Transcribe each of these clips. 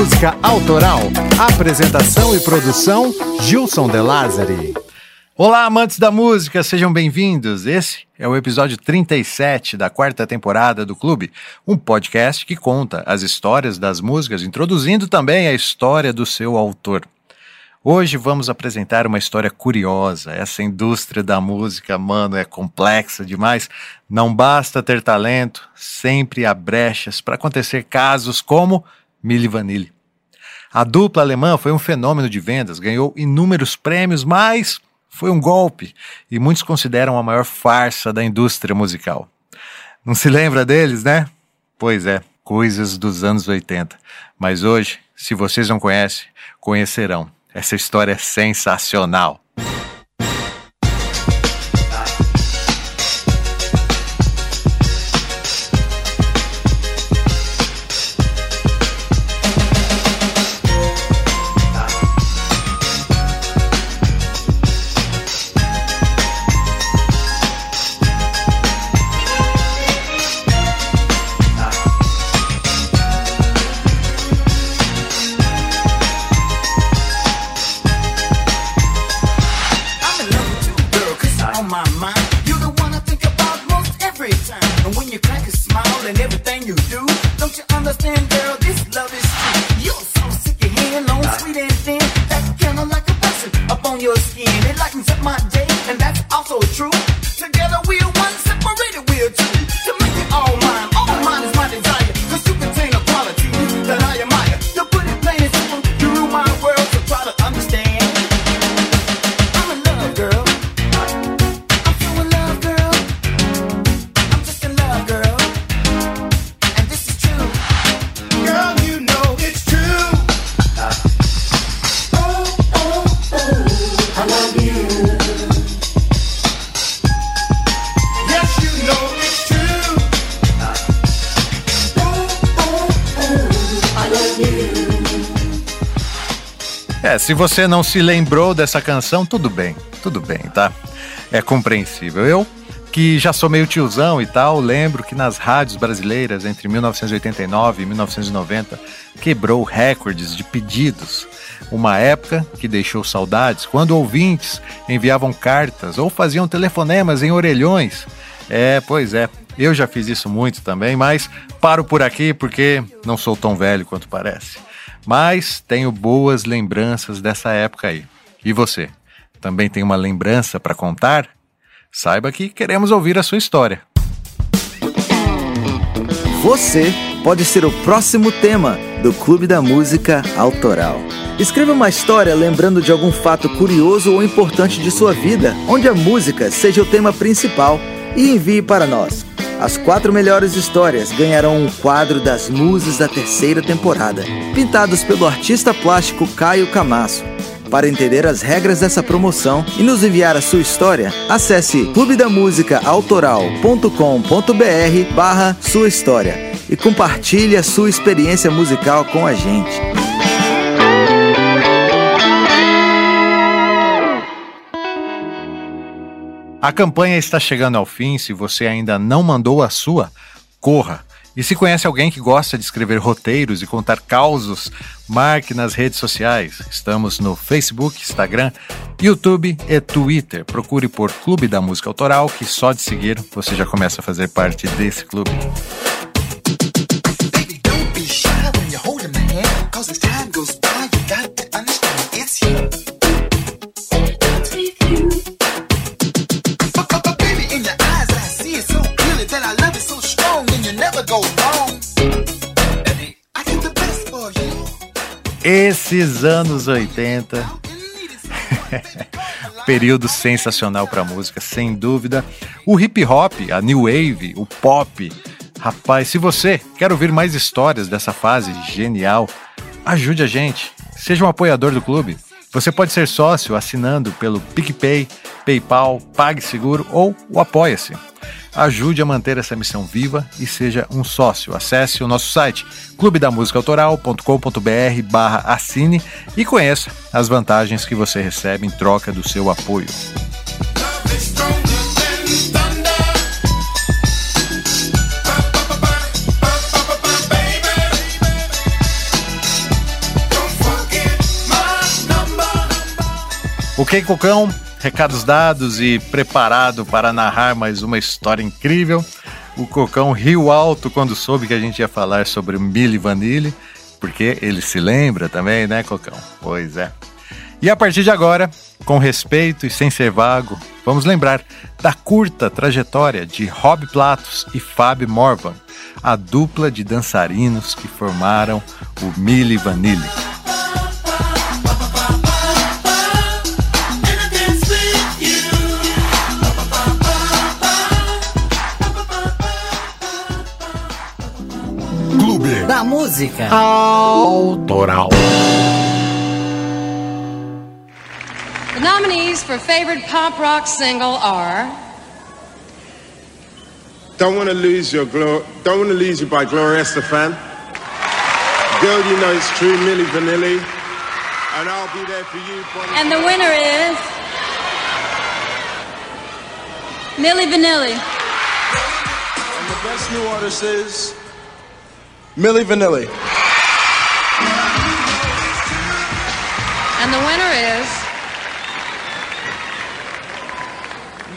Música Autoral. Apresentação e produção, Gilson De Lázari. Olá, amantes da música, sejam bem-vindos. Esse é o episódio 37 da quarta temporada do Clube, um podcast que conta as histórias das músicas, introduzindo também a história do seu autor. Hoje vamos apresentar uma história curiosa. Essa indústria da música, mano, é complexa demais. Não basta ter talento, sempre há brechas para acontecer casos como Milli. A dupla alemã foi um fenômeno de vendas, ganhou inúmeros prêmios, mas foi um golpe e muitos consideram a maior farsa da indústria musical. Não se lembra deles, né? Pois é, coisas dos anos 80. Mas hoje, se vocês não conhecem, conhecerão. Essa história é sensacional. É, se você não se lembrou dessa canção, tudo bem, tudo bem, tá? É compreensível. Eu, que já sou meio tiozão e tal, lembro que nas rádios brasileiras entre 1989 e 1990 quebrou recordes de pedidos. Uma época que deixou saudades quando ouvintes enviavam cartas ou faziam telefonemas em orelhões. É, pois é, eu já fiz isso muito também, mas paro por aqui porque não sou tão velho quanto parece. Mas tenho boas lembranças dessa época aí. E você? Também tem uma lembrança para contar? Saiba que queremos ouvir a sua história. Você pode ser o próximo tema do Clube da Música Autoral. Escreva uma história lembrando de algum fato curioso ou importante de sua vida, onde a música seja o tema principal, e envie para nós. As quatro melhores histórias ganharão um quadro das Musas da terceira temporada, pintados pelo artista plástico Caio Camasso. Para entender as regras dessa promoção e nos enviar a sua história, acesse clubedamusicaautoral.com.br barra sua história e compartilhe a sua experiência musical com a gente. A campanha está chegando ao fim. Se você ainda não mandou a sua, corra. E se conhece alguém que gosta de escrever roteiros e contar causos, marque nas redes sociais. Estamos no Facebook, Instagram, YouTube e Twitter. Procure por Clube da Música Autoral, que só de seguir você já começa a fazer parte desse clube. Esses anos 80. Período sensacional para música, sem dúvida. O hip hop, a new wave, o pop. Rapaz, se você quer ouvir mais histórias dessa fase genial, ajude a gente. Seja um apoiador do clube. Você pode ser sócio assinando pelo PicPay, PayPal, PagSeguro ou o Apoia-se. Ajude a manter essa missão viva e seja um sócio. Acesse o nosso site clubedamusicaautoral.com.br barra assine e conheça as vantagens que você recebe em troca do seu apoio. Ok, Cocão? Recados dados e preparado para narrar mais uma história incrível. O Cocão riu alto quando soube que a gente ia falar sobre Milli Vanilli, porque ele se lembra também, né, Cocão? Pois é. E a partir de agora, com respeito e sem ser vago, vamos lembrar da curta trajetória de Rob Platos e Fábio Morvan, a dupla de dançarinos que formaram o Milli Vanilli. Clube Música Autoral. The nominees for favorite pop rock single are Don't want to lose your glory. Don't want to lose you by Gloria Estefan. Girl, you know it's true, Millie Vanilli. And I'll be there for you. Bonnie. And the winner is Millie Vanilli. And the best new artist is Millie Vanilli. And the winner is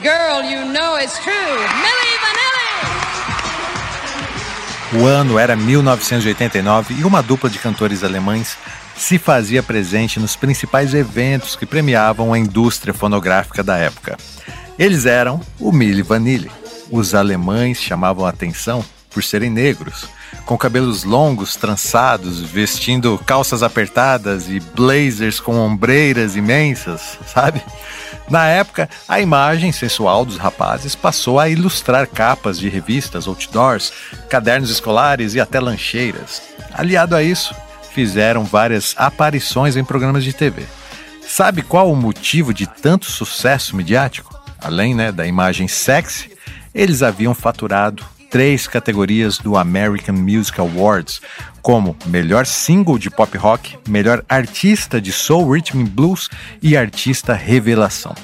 Girl, you know it's true, Millie Vanilli. O ano era 1989 e uma dupla de cantores alemães se fazia presente nos principais eventos que premiavam a indústria fonográfica da época. Eles eram o Milli Vanilli. Os alemães chamavam a atenção por serem negros, com cabelos longos, trançados, vestindo calças apertadas e blazers com ombreiras imensas, sabe? Na época, a imagem sensual dos rapazes passou a ilustrar capas de revistas, outdoors, cadernos escolares e até lancheiras. Aliado a isso, fizeram várias aparições em programas de TV. Sabe qual o motivo de tanto sucesso midiático? Além né, da imagem sexy, eles haviam faturado três categorias do American Music Awards, como melhor single de pop rock, melhor artista de soul, rhythm and blues e artista revelação.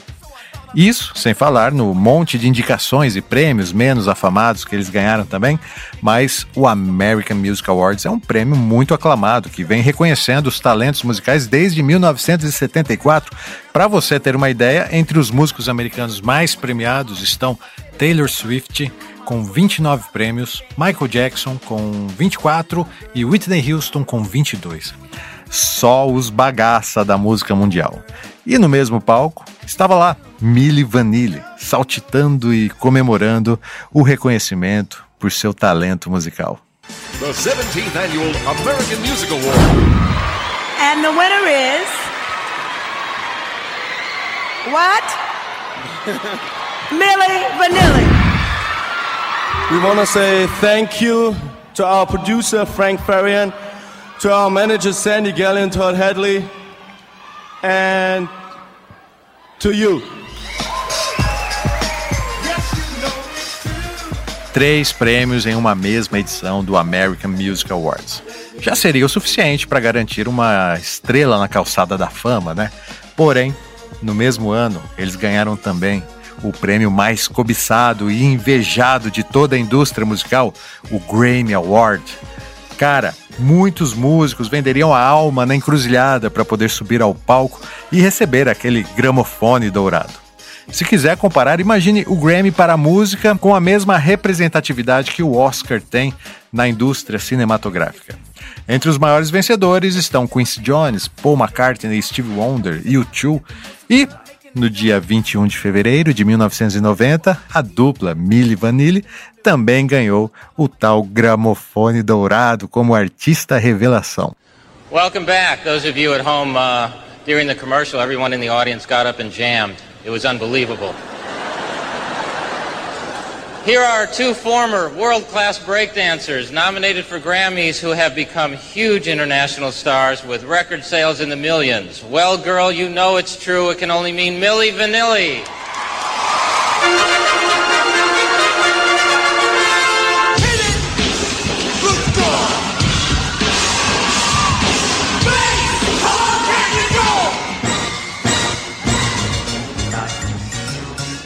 Isso sem falar no monte de indicações e prêmios menos afamados que eles ganharam também, mas o American Music Awards é um prêmio muito aclamado que vem reconhecendo os talentos musicais desde 1974. Para você ter uma ideia, entre os músicos americanos mais premiados estão Taylor Swift, com 29 prêmios, Michael Jackson com 24 e Whitney Houston com 22. Só os bagaça da música mundial. E no mesmo palco estava lá Milli Vanilli, saltitando e comemorando o reconhecimento por seu talento musical. The 17th Annual American Music Award. And the winner is. What? Millie Vanilli. We want to say thank you to our producer, Frank Farian, to our manager, Sandy Gallion, Todd Hadley, and to you. Três prêmios em uma mesma edição do American Music Awards. Já seria o suficiente para garantir uma estrela na calçada da fama, né? Porém, no mesmo ano, eles ganharam também o prêmio mais cobiçado e invejado de toda a indústria musical, o Grammy Award. Cara, muitos músicos venderiam a alma na encruzilhada para poder subir ao palco e receber aquele gramofone dourado. Se quiser comparar, imagine o Grammy para a música com a mesma representatividade que o Oscar tem na indústria cinematográfica. Entre os maiores vencedores estão Quincy Jones, Paul McCartney, Steve Wonder, U2 e no dia 21 de fevereiro de 1990, a dupla Milli Vanilli também ganhou o tal gramofone dourado como artista revelação. Welcome back, those of you at home. Uh, during the commercial, everyone in the audience got up and jammed. It was unbelievable. Here are two former world-class breakdancers nominated for Grammys who have become huge international stars with record sales in the millions. Well, girl, you know it's true. It can only mean Millie Vanilli.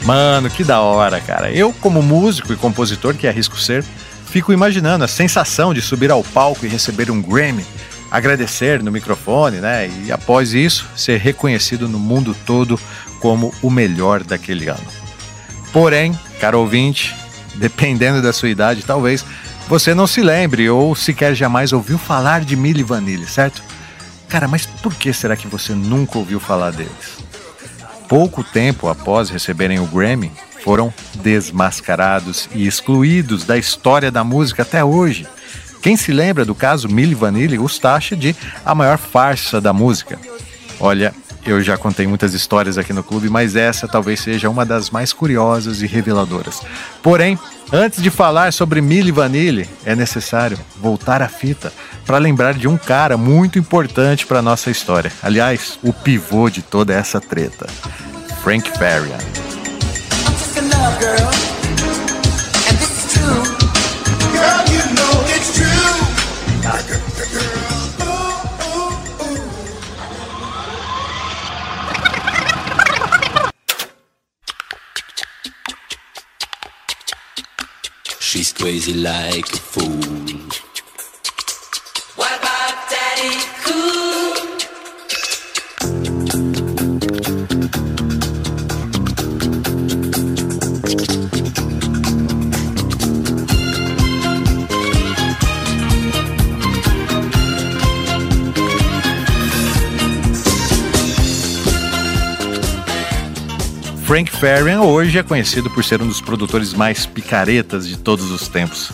Mano, que da hora, cara. Eu, como músico e compositor que arrisco ser, fico imaginando a sensação de subir ao palco e receber um Grammy, agradecer no microfone, né? E após isso, ser reconhecido no mundo todo como o melhor daquele ano. Porém, caro ouvinte, dependendo da sua idade, talvez você não se lembre ou sequer jamais ouviu falar de Milli Vanilli, certo? Cara, mas por que será que você nunca ouviu falar deles? Pouco tempo após receberem o Grammy, foram desmascarados e excluídos da história da música até hoje. Quem se lembra do caso Milli Vanilli os taxa de a maior farsa da música? Olha, eu já contei muitas histórias aqui no clube, mas essa talvez seja uma das mais curiosas e reveladoras. Porém, antes de falar sobre Milli Vanilli, é necessário voltar à fita para lembrar de um cara muito importante para nossa história. Aliás, o pivô de toda essa treta, Frank Farian. Crazy like a fool. Frank Farian hoje é conhecido por ser um dos produtores mais picaretas de todos os tempos.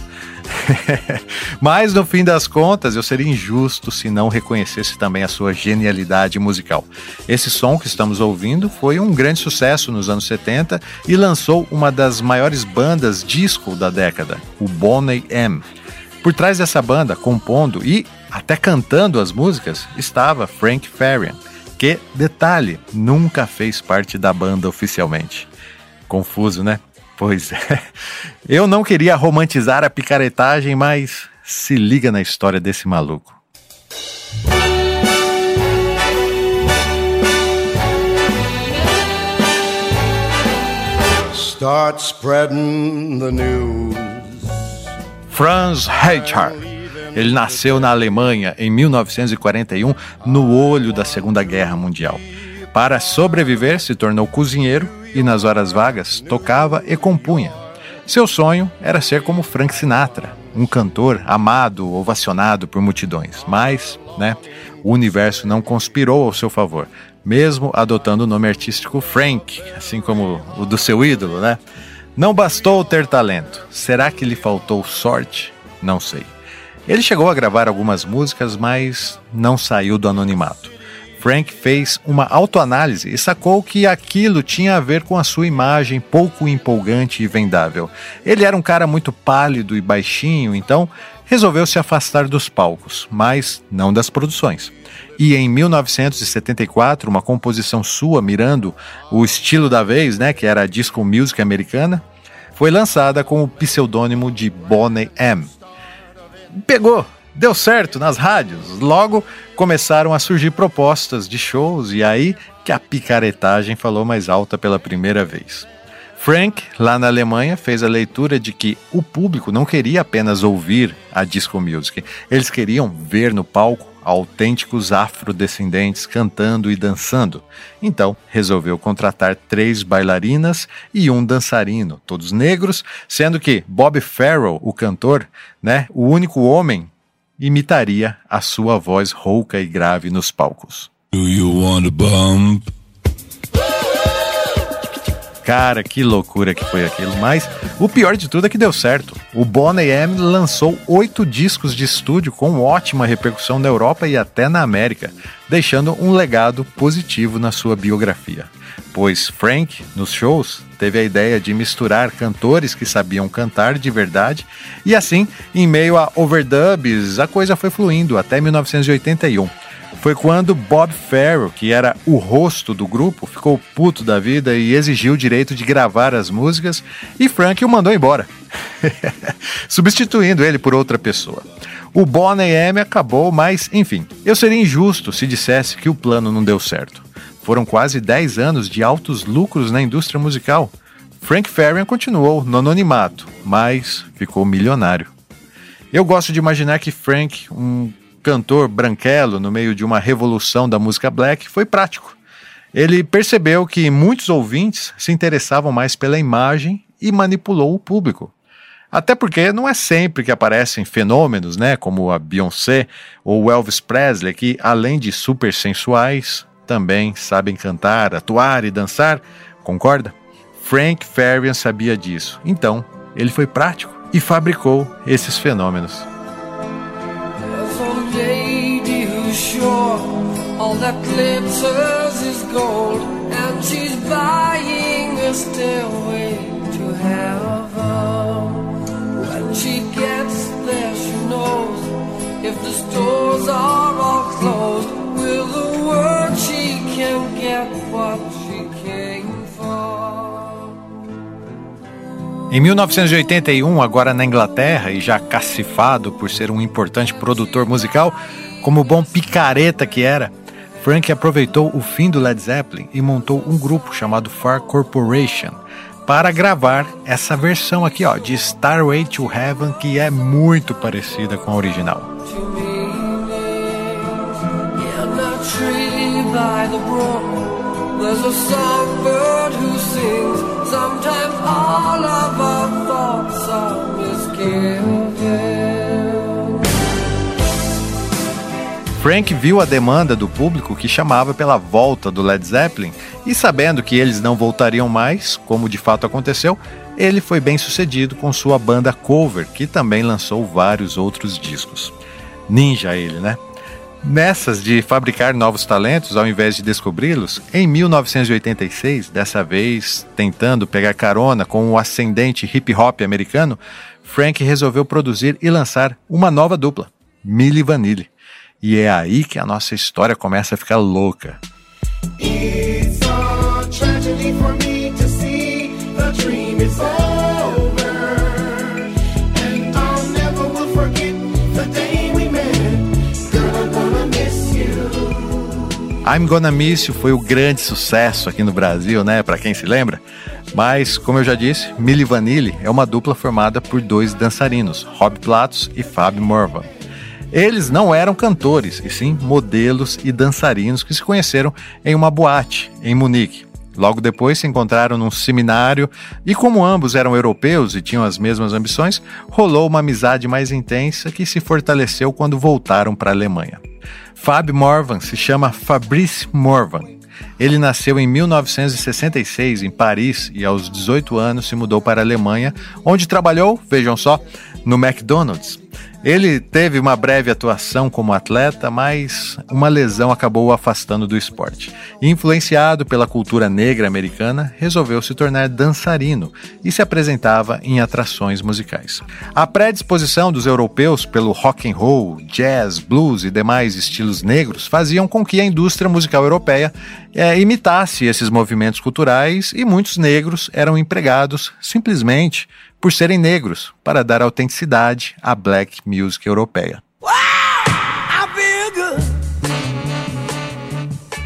Mas no fim das contas, eu seria injusto se não reconhecesse também a sua genialidade musical. Esse som que estamos ouvindo foi um grande sucesso nos anos 70 e lançou uma das maiores bandas disco da década, o Boney M. Por trás dessa banda, compondo e até cantando as músicas, estava Frank Farian que, detalhe, nunca fez parte da banda oficialmente. Confuso, né? Pois é. Eu não queria romantizar a picaretagem, mas se liga na história desse maluco. Start spreading the news. Franz Reichard ele nasceu na Alemanha em 1941, no olho da Segunda Guerra Mundial. Para sobreviver, se tornou cozinheiro e, nas horas vagas, tocava e compunha. Seu sonho era ser como Frank Sinatra, um cantor amado, ovacionado por multidões. Mas, né, o universo não conspirou ao seu favor, mesmo adotando o nome artístico Frank, assim como o do seu ídolo, né? Não bastou ter talento. Será que lhe faltou sorte? Não sei. Ele chegou a gravar algumas músicas, mas não saiu do anonimato. Frank fez uma autoanálise e sacou que aquilo tinha a ver com a sua imagem pouco empolgante e vendável. Ele era um cara muito pálido e baixinho, então resolveu se afastar dos palcos, mas não das produções. E em 1974, uma composição sua mirando o estilo da vez, né, que era a disco music americana, foi lançada com o pseudônimo de Bonnie M pegou, deu certo nas rádios. Logo começaram a surgir propostas de shows e aí que a picaretagem falou mais alta pela primeira vez. Frank, lá na Alemanha, fez a leitura de que o público não queria apenas ouvir a disco music, eles queriam ver no palco autênticos afrodescendentes cantando e dançando. Então, resolveu contratar três bailarinas e um dançarino, todos negros, sendo que Bob Farrell, o cantor, né, o único homem, imitaria a sua voz rouca e grave nos palcos. Do you want a bump? Cara, que loucura que foi aquilo. Mas o pior de tudo é que deu certo. O Boney M lançou oito discos de estúdio com ótima repercussão na Europa e até na América, deixando um legado positivo na sua biografia. Pois Frank, nos shows, teve a ideia de misturar cantores que sabiam cantar de verdade, e assim, em meio a overdubs, a coisa foi fluindo até 1981 foi quando Bob Farrell, que era o rosto do grupo, ficou puto da vida e exigiu o direito de gravar as músicas e Frank o mandou embora, substituindo ele por outra pessoa. O Bonnie M acabou, mas enfim, eu seria injusto se dissesse que o plano não deu certo. Foram quase 10 anos de altos lucros na indústria musical. Frank Farian continuou no anonimato, mas ficou milionário. Eu gosto de imaginar que Frank, um cantor branquelo no meio de uma revolução da música black, foi prático. Ele percebeu que muitos ouvintes se interessavam mais pela imagem e manipulou o público. Até porque não é sempre que aparecem fenômenos, né, como a Beyoncé ou o Elvis Presley, que além de super sensuais, também sabem cantar, atuar e dançar, concorda? Frank Farian sabia disso. Então, ele foi prático e fabricou esses fenômenos. All that glitters is gold, and she's buying a stairway to heaven. When she gets there, she knows if the stores are all closed, she can get what she came for. Em 1981, agora na Inglaterra e já cacifado por ser um importante produtor musical, como bom picareta que era, Frank aproveitou o fim do Led Zeppelin e montou um grupo chamado Far Corporation para gravar essa versão aqui, ó, de Starway to Heaven, que é muito parecida com a original. Sometimes all of our thoughts are misgiven. Frank viu a demanda do público que chamava pela volta do Led Zeppelin e, sabendo que eles não voltariam mais, como de fato aconteceu, ele foi bem sucedido com sua banda cover, que também lançou vários outros discos. Ninja ele, né? Nessas de fabricar novos talentos ao invés de descobri-los, em 1986, dessa vez tentando pegar carona com o ascendente hip hop americano, Frank resolveu produzir e lançar uma nova dupla, Milli Vanilli. E é aí que a nossa história começa a ficar louca. I'm Gonna Miss You foi o grande sucesso aqui no Brasil, né? Para quem se lembra. Mas, como eu já disse, Milli Vanilli é uma dupla formada por dois dançarinos, Rob Platos e Fábio Morvan. Eles não eram cantores, e sim modelos e dançarinos que se conheceram em uma boate em Munique. Logo depois se encontraram num seminário e, como ambos eram europeus e tinham as mesmas ambições, rolou uma amizade mais intensa que se fortaleceu quando voltaram para a Alemanha. Fab Morvan se chama Fabrice Morvan. Ele nasceu em 1966 em Paris e aos 18 anos se mudou para a Alemanha, onde trabalhou, vejam só, no McDonald's. Ele teve uma breve atuação como atleta, mas uma lesão acabou o afastando do esporte. Influenciado pela cultura negra americana, resolveu se tornar dançarino e se apresentava em atrações musicais. A predisposição dos europeus pelo rock and roll, jazz, blues e demais estilos negros faziam com que a indústria musical europeia é, imitasse esses movimentos culturais e muitos negros eram empregados simplesmente por serem negros, para dar autenticidade à black music europeia.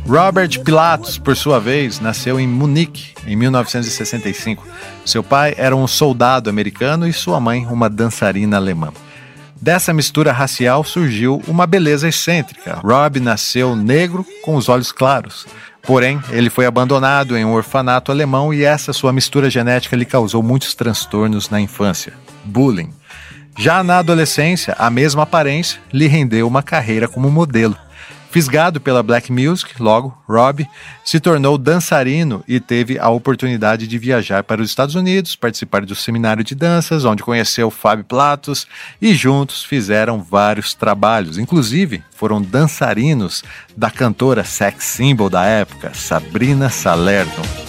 Robert Pilatus, por sua vez, nasceu em Munique em 1965. Seu pai era um soldado americano e sua mãe uma dançarina alemã. Dessa mistura racial surgiu uma beleza excêntrica. Rob nasceu negro com os olhos claros. Porém, ele foi abandonado em um orfanato alemão e essa sua mistura genética lhe causou muitos transtornos na infância. Bullying. Já na adolescência, a mesma aparência lhe rendeu uma carreira como modelo. Fisgado pela black music, logo, Rob se tornou dançarino e teve a oportunidade de viajar para os Estados Unidos, participar do seminário de danças, onde conheceu Fábio Platos e juntos fizeram vários trabalhos. Inclusive, foram dançarinos da cantora sex symbol da época, Sabrina Salerno.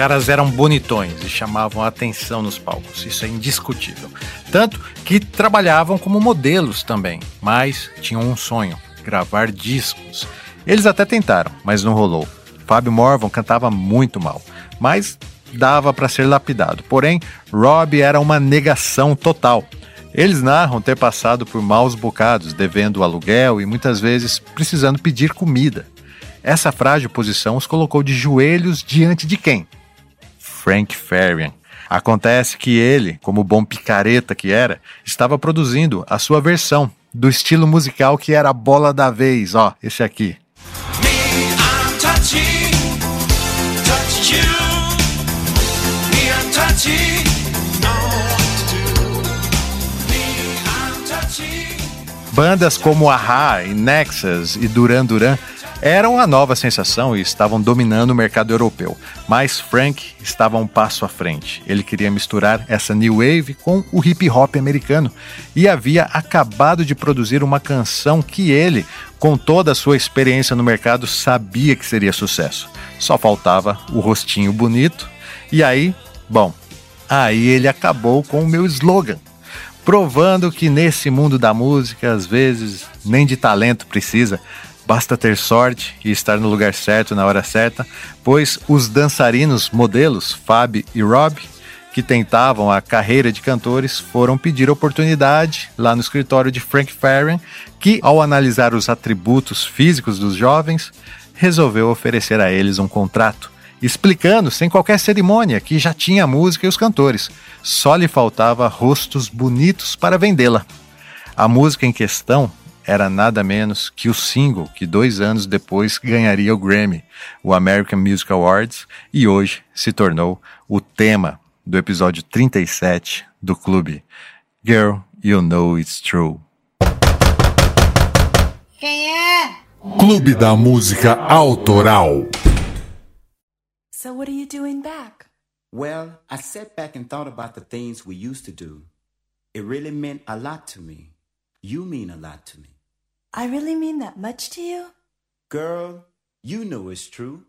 Caras eram bonitões e chamavam a atenção nos palcos, isso é indiscutível. Tanto que trabalhavam como modelos também, mas tinham um sonho: gravar discos. Eles até tentaram, mas não rolou. Fábio Morvan cantava muito mal, mas dava para ser lapidado. Porém, Rob era uma negação total. Eles narram ter passado por maus bocados, devendo aluguel e muitas vezes precisando pedir comida. Essa frágil posição os colocou de joelhos diante de quem? Frank Farian. Acontece que ele, como bom picareta que era, estava produzindo a sua versão do estilo musical que era a bola da vez, ó, esse aqui. Bandas como Aha e Nexus e Duran Duran eram a nova sensação e estavam dominando o mercado europeu. Mas Frank estava um passo à frente. Ele queria misturar essa new wave com o hip hop americano e havia acabado de produzir uma canção que ele, com toda a sua experiência no mercado, sabia que seria sucesso. Só faltava o rostinho bonito. E aí, bom, aí ele acabou com o meu slogan provando que nesse mundo da música, às vezes, nem de talento precisa, Basta ter sorte e estar no lugar certo na hora certa, pois os dançarinos modelos Fab e Rob, que tentavam a carreira de cantores, foram pedir oportunidade lá no escritório de Frank Farian, que, ao analisar os atributos físicos dos jovens, resolveu oferecer a eles um contrato, explicando sem qualquer cerimônia que já tinha a música e os cantores, só lhe faltava rostos bonitos para vendê-la. A música em questão era nada menos que o single que dois anos depois ganharia o Grammy, o American Music Awards, e hoje se tornou o tema do episódio 37 do clube. Girl, You Know It's True. Quem é? Clube da Música Autoral. So what are you doing back? Well, I sat back and thought about the things we used to do. It really meant a lot to me. You mean a lot to me. I really mean that much to you? Girl, you know it's true.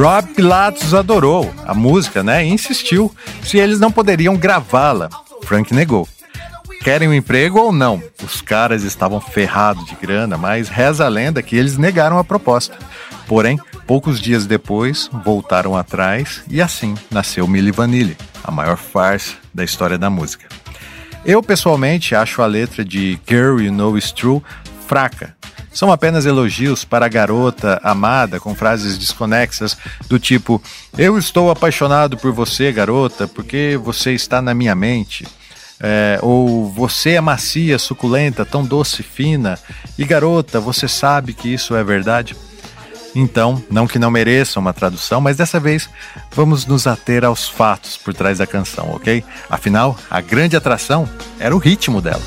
Rob Pilatos adorou a música, né? E insistiu se eles não poderiam gravá-la. Frank negou. Querem um emprego ou não? Os caras estavam ferrados de grana, mas reza a lenda que eles negaram a proposta. Porém, poucos dias depois, voltaram atrás e assim nasceu Milli Vanilli, a maior farsa da história da música. Eu, pessoalmente, acho a letra de Girl You Know It's True fraca, são apenas elogios para a garota amada com frases desconexas do tipo: Eu estou apaixonado por você, garota, porque você está na minha mente. É, ou você é macia, suculenta, tão doce, fina. E garota, você sabe que isso é verdade? Então, não que não mereça uma tradução, mas dessa vez vamos nos ater aos fatos por trás da canção, ok? Afinal, a grande atração era o ritmo dela.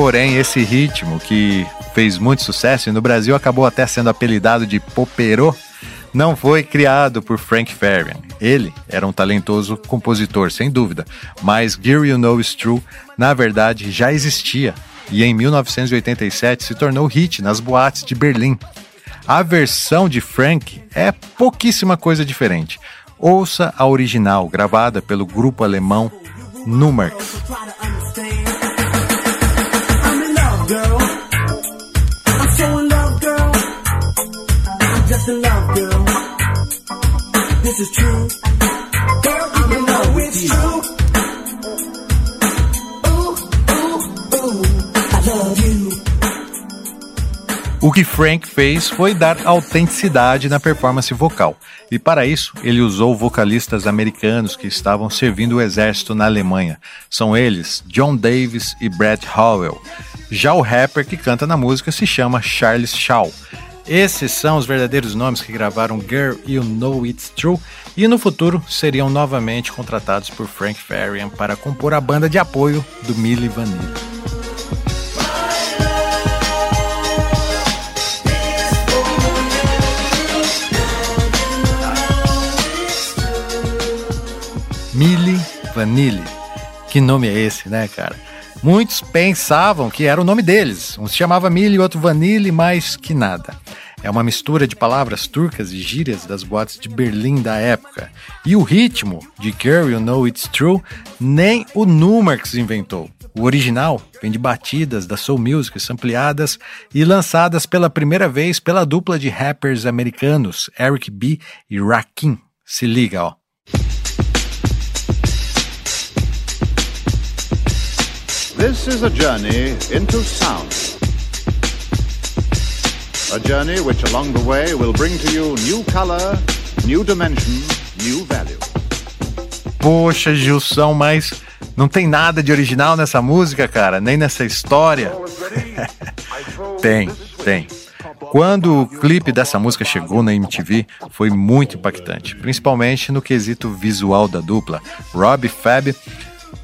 Porém, esse ritmo que fez muito sucesso e no Brasil acabou até sendo apelidado de poperô, não foi criado por Frank Farian. Ele era um talentoso compositor, sem dúvida, mas Girl You Know Is True, na verdade, já existia e em 1987 se tornou hit nas boates de Berlim. A versão de Frank é pouquíssima coisa diferente. Ouça a original, gravada pelo grupo alemão Numarx. Is true. Girl, you know it's true. You. O que Frank fez foi dar autenticidade na performance vocal, e para isso ele usou vocalistas americanos que estavam servindo o exército na Alemanha. São eles John Davis e Brett Howell. Já o rapper que canta na música se chama Charles Shaw Esses são os verdadeiros nomes que gravaram Girl You Know It's True e no futuro seriam novamente contratados por Frank Farian para compor a banda de apoio do Milli Vanilli. Milli Vanilli. Que nome é esse, né, cara? Muitos pensavam que era o nome deles. Um se chamava Milli e outro Vanille, mais que nada. É uma mistura de palavras turcas e gírias das boates de Berlim da época. E o ritmo de Girl You Know It's True nem o Numarx inventou. O original vem de batidas da soul music ampliadas e lançadas pela primeira vez pela dupla de rappers americanos Eric B e Rakim. Se liga, ó. This is a journey into sound. A journey which along the way will bring to you new color, new dimension, new value. Poxa, Gilson, mas não tem nada de original nessa música, cara, nem nessa história. tem, tem. Quando o clipe dessa música chegou na MTV, foi muito impactante, principalmente no quesito visual da dupla. Rob e Fab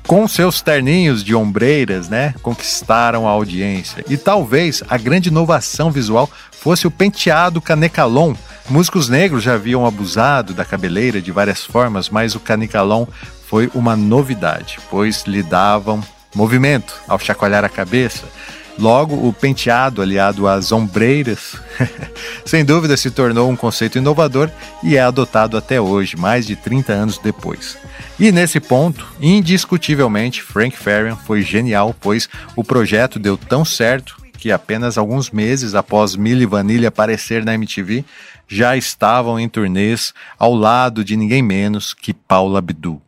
com seus terninhos de ombreiras, né, conquistaram a audiência. E talvez a grande inovação visual fosse o penteado canecalon. Músicos negros já haviam abusado da cabeleira de várias formas, mas o canecalon foi uma novidade, pois lhe davam movimento ao chacoalhar a cabeça. Logo, o penteado aliado às ombreiras, sem dúvida se tornou um conceito inovador e é adotado até hoje, mais de 30 anos depois. E nesse ponto, indiscutivelmente, Frank Farian foi genial, pois o projeto deu tão certo que apenas alguns meses após Milli Vanilli aparecer na MTV, já estavam em turnês ao lado de ninguém menos que Paula Abdul.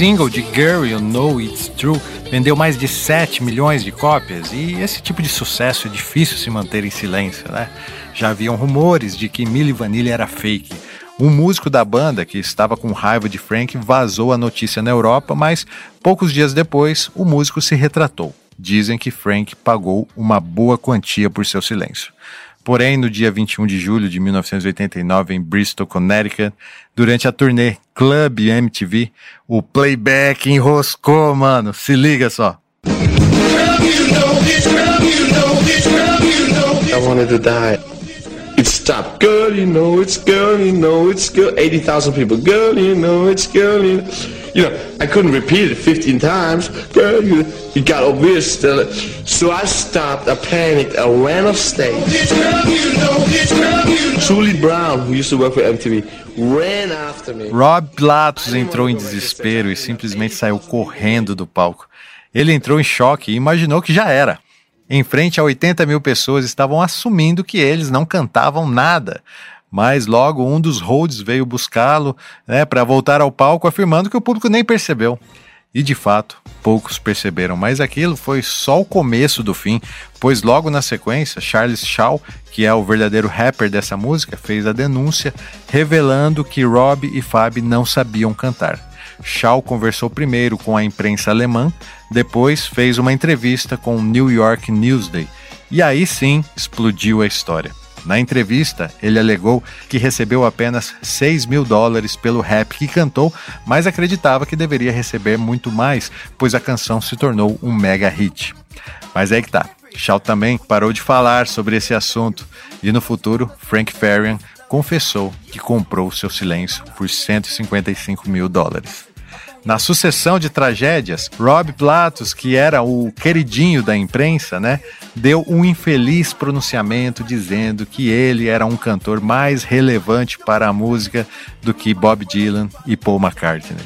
Single de Girl You Know It's True vendeu mais de 7 milhões de cópias e esse tipo de sucesso é difícil se manter em silêncio, né? Já haviam rumores de que Milli Vanilli era fake. Um músico da banda que estava com raiva de Frank vazou a notícia na Europa, mas poucos dias depois o músico se retratou. Dizem que Frank pagou uma boa quantia por seu silêncio. Porém, no dia 21 de julho de 1989, em Bristol, Connecticut, durante a turnê Club MTV, o playback enroscou, mano. Se liga só. I wanted to die. It stopped. Girl, you know it's girl, you know it's girl. 80,000 people. Girl, you know it's girl, you know. You know, I couldn't repeat it 15 times. You got obvious. So I stopped, I panicked, I ran off stage. Julie Brown, who used to work for MTV, ran after me. Rob Pilatos entrou em desespero e simplesmente saiu correndo do palco. Ele entrou em choque e imaginou que já era. Em frente a 80 mil pessoas estavam assumindo que eles não cantavam nada mas logo um dos holds veio buscá-lo né, para voltar ao palco, afirmando que o público nem percebeu. E de fato, poucos perceberam, mas aquilo foi só o começo do fim, pois logo na sequência, Charles Shaw, que é o verdadeiro rapper dessa música, fez a denúncia revelando que Rob e Fab não sabiam cantar. Shaw conversou primeiro com a imprensa alemã, depois fez uma entrevista com o New York Newsday, e aí sim explodiu a história. Na entrevista, ele alegou que recebeu apenas 6 mil dólares pelo rap que cantou, mas acreditava que deveria receber muito mais, pois a canção se tornou um mega hit. Mas aí que tá. Shaw também parou de falar sobre esse assunto e no futuro, Frank Farian confessou que comprou seu silêncio por 155 mil dólares. Na sucessão de tragédias, Rob Platos, que era o queridinho da imprensa, né, deu um infeliz pronunciamento dizendo que ele era um cantor mais relevante para a música do que Bob Dylan e Paul McCartney.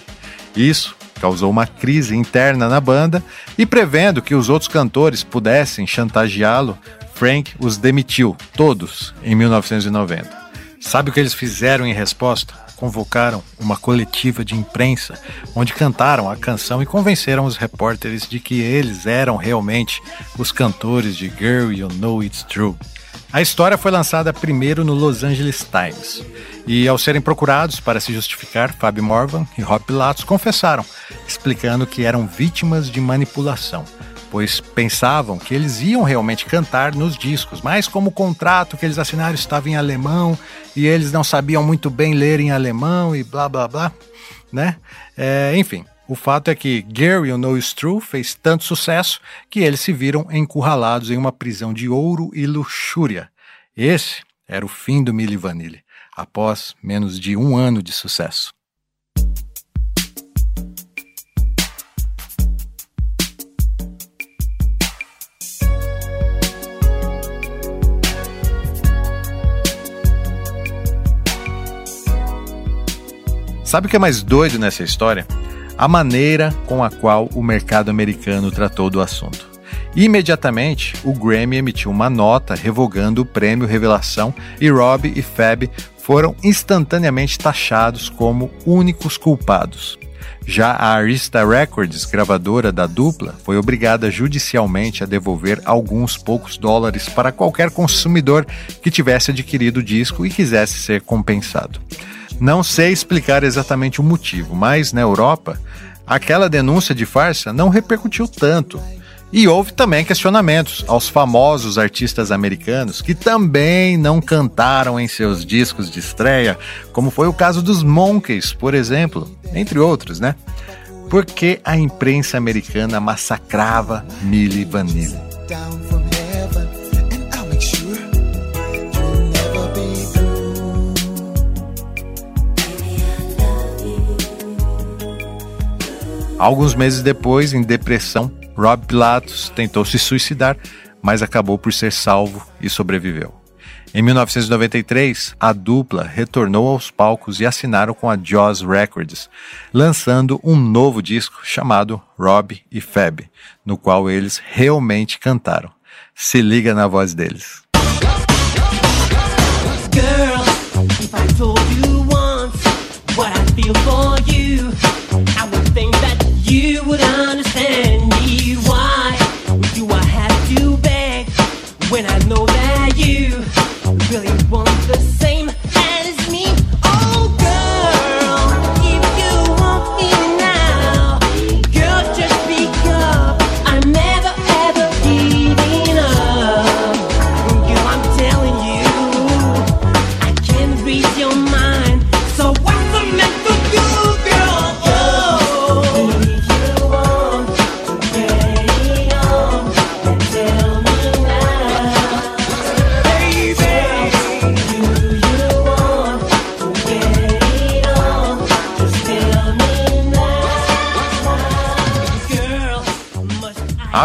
Isso causou uma crise interna na banda e prevendo que os outros cantores pudessem chantageá-lo, Frank os demitiu todos em 1990. Sabe o que eles fizeram em resposta? Convocaram uma coletiva de imprensa, onde cantaram a canção e convenceram os repórteres de que eles eram realmente os cantores de Girl You Know It's True. A história foi lançada primeiro no Los Angeles Times. E ao serem procurados para se justificar, Fábio Morvan e Rob Pilatos confessaram, explicando que eram vítimas de manipulação, pois pensavam que eles iam realmente cantar nos discos, mas como o contrato que eles assinaram estava em alemão e eles não sabiam muito bem ler em alemão e blá blá blá, né? É, enfim, o fato é que Gary You Know It's True fez tanto sucesso que eles se viram encurralados em uma prisão de ouro e luxúria. Esse era o fim do Milli Vanilli, após menos de um ano de sucesso. Sabe o que é mais doido nessa história? a maneira com a qual o mercado americano tratou do assunto. Imediatamente, o Grammy emitiu uma nota revogando o prêmio Revelação e Rob e Fab foram instantaneamente taxados como únicos culpados. Já a Arista Records, gravadora da dupla, foi obrigada judicialmente a devolver alguns poucos dólares para qualquer consumidor que tivesse adquirido o disco e quisesse ser compensado. Não sei explicar exatamente o motivo, mas na Europa, aquela denúncia de farsa não repercutiu tanto. E houve também questionamentos aos famosos artistas americanos que também não cantaram em seus discos de estreia, como foi o caso dos Monkeys, por exemplo, entre outros, né? Porque a imprensa americana massacrava Milli Vanilli. Alguns meses depois, em depressão, Rob Pilatos tentou se suicidar, mas acabou por ser salvo e sobreviveu. Em 1993, a dupla retornou aos palcos e assinaram com a Jaws Records, lançando um novo disco chamado Rob e Fab, no qual eles realmente cantaram. Se liga na voz deles. Girl, you would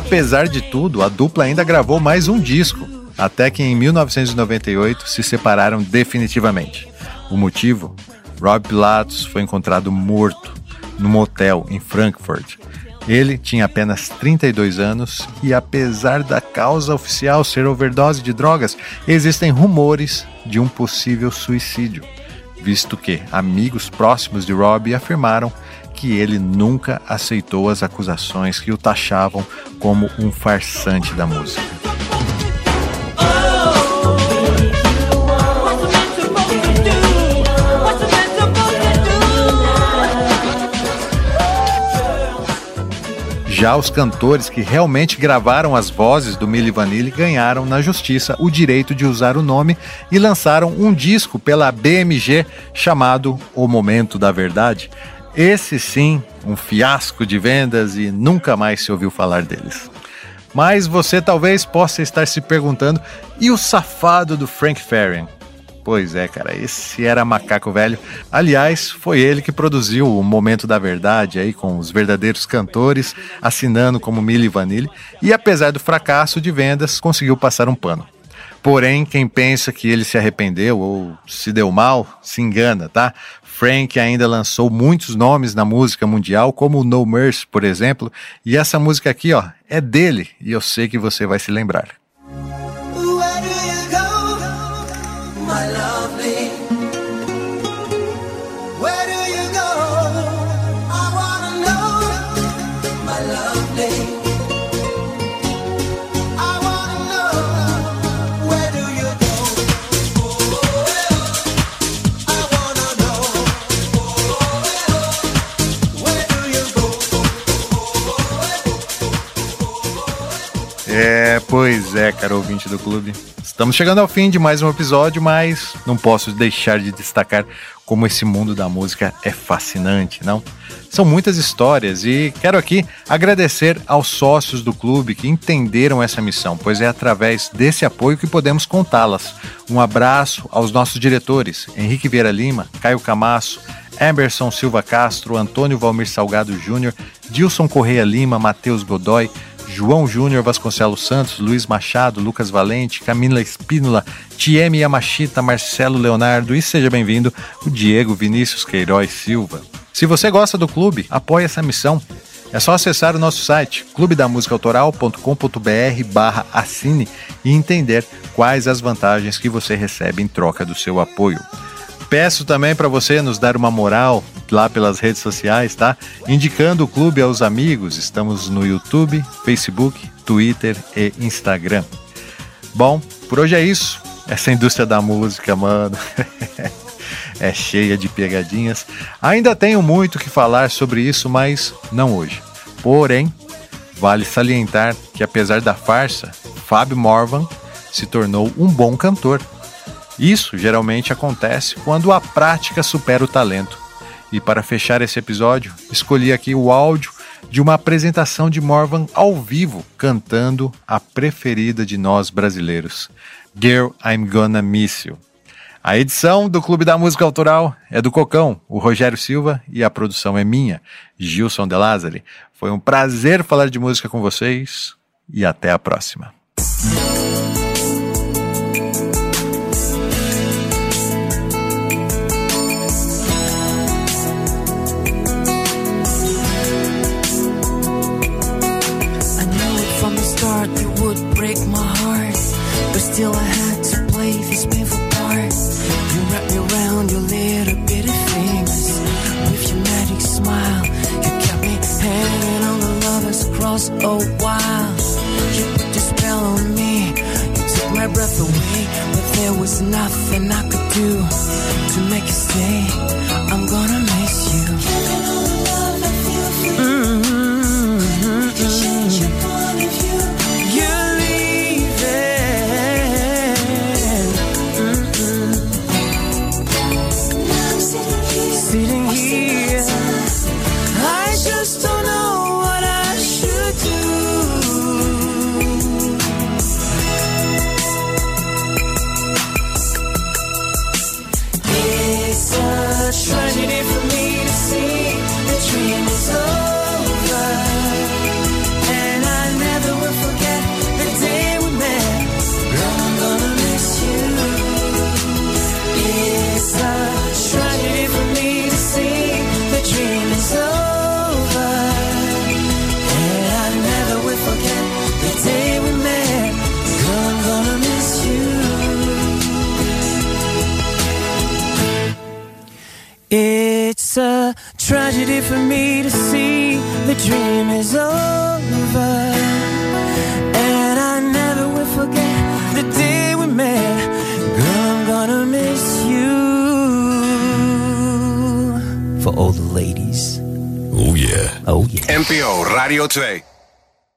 Apesar de tudo, a dupla ainda gravou mais um disco, até que em 1998 se separaram definitivamente. O motivo? Rob Pilatos foi encontrado morto num hotel em Frankfurt. Ele tinha apenas 32 anos e, apesar da causa oficial ser overdose de drogas, existem rumores de um possível suicídio, visto que amigos próximos de Rob afirmaram que ele nunca aceitou as acusações que o taxavam como um farsante da música. Já os cantores que realmente gravaram as vozes do Milli Vanilli ganharam na justiça o direito de usar o nome e lançaram um disco pela BMG chamado O Momento da Verdade, esse sim, um fiasco de vendas e nunca mais se ouviu falar deles. Mas você talvez possa estar se perguntando: e o safado do Frank Farian? Pois é, cara, esse era macaco velho. Aliás, foi ele que produziu o Momento da Verdade aí com os verdadeiros cantores assinando como Milli Vanilli e apesar do fracasso de vendas, conseguiu passar um pano. Porém, quem pensa que ele se arrependeu ou se deu mal, se engana, tá? Frank ainda lançou muitos nomes na música mundial, como No Mercy, por exemplo, e essa música aqui, ó, é dele, e eu sei que você vai se lembrar. É, pois é, caro ouvinte do clube. Estamos chegando ao fim de mais um episódio, mas não posso deixar de destacar como esse mundo da música é fascinante, não? São muitas histórias e quero aqui agradecer aos sócios do clube que entenderam essa missão, pois é através desse apoio que podemos contá-las. Um abraço aos nossos diretores, Henrique Vieira Lima, Caio Camasso, Emerson Silva Castro, Antônio Valmir Salgado Júnior, Dilson Correia Lima, Matheus Godoy, João Júnior Vasconcelos Santos, Luiz Machado, Lucas Valente, Camila Espínola, Tieme Yamashita, Marcelo Leonardo e seja bem-vindo o Diego Vinícius Queiroz Silva. Se você gosta do clube, apoie essa missão. É só acessar o nosso site clubedamusicaautoral.com.br barra assine e entender quais as vantagens que você recebe em troca do seu apoio. Peço também para você nos dar uma moral lá pelas redes sociais, tá? Indicando o clube aos amigos. Estamos no YouTube, Facebook, Twitter e Instagram. Bom, por hoje é isso. Essa indústria da música, mano, é cheia de pegadinhas. Ainda tenho muito que falar sobre isso, mas não hoje. Porém, vale salientar que apesar da farsa, Fábio Morvan se tornou um bom cantor isso geralmente acontece quando a prática supera o talento. E para fechar esse episódio, escolhi aqui o áudio de uma apresentação de Morvan ao vivo, cantando a preferida de nós brasileiros, Girl I'm Gonna Miss You. A edição do Clube da Música Autoral é do Cocão, o Rogério Silva, e a produção é minha, Gilson De Lázari. Foi um prazer falar de música com vocês e até a próxima. Radio 2.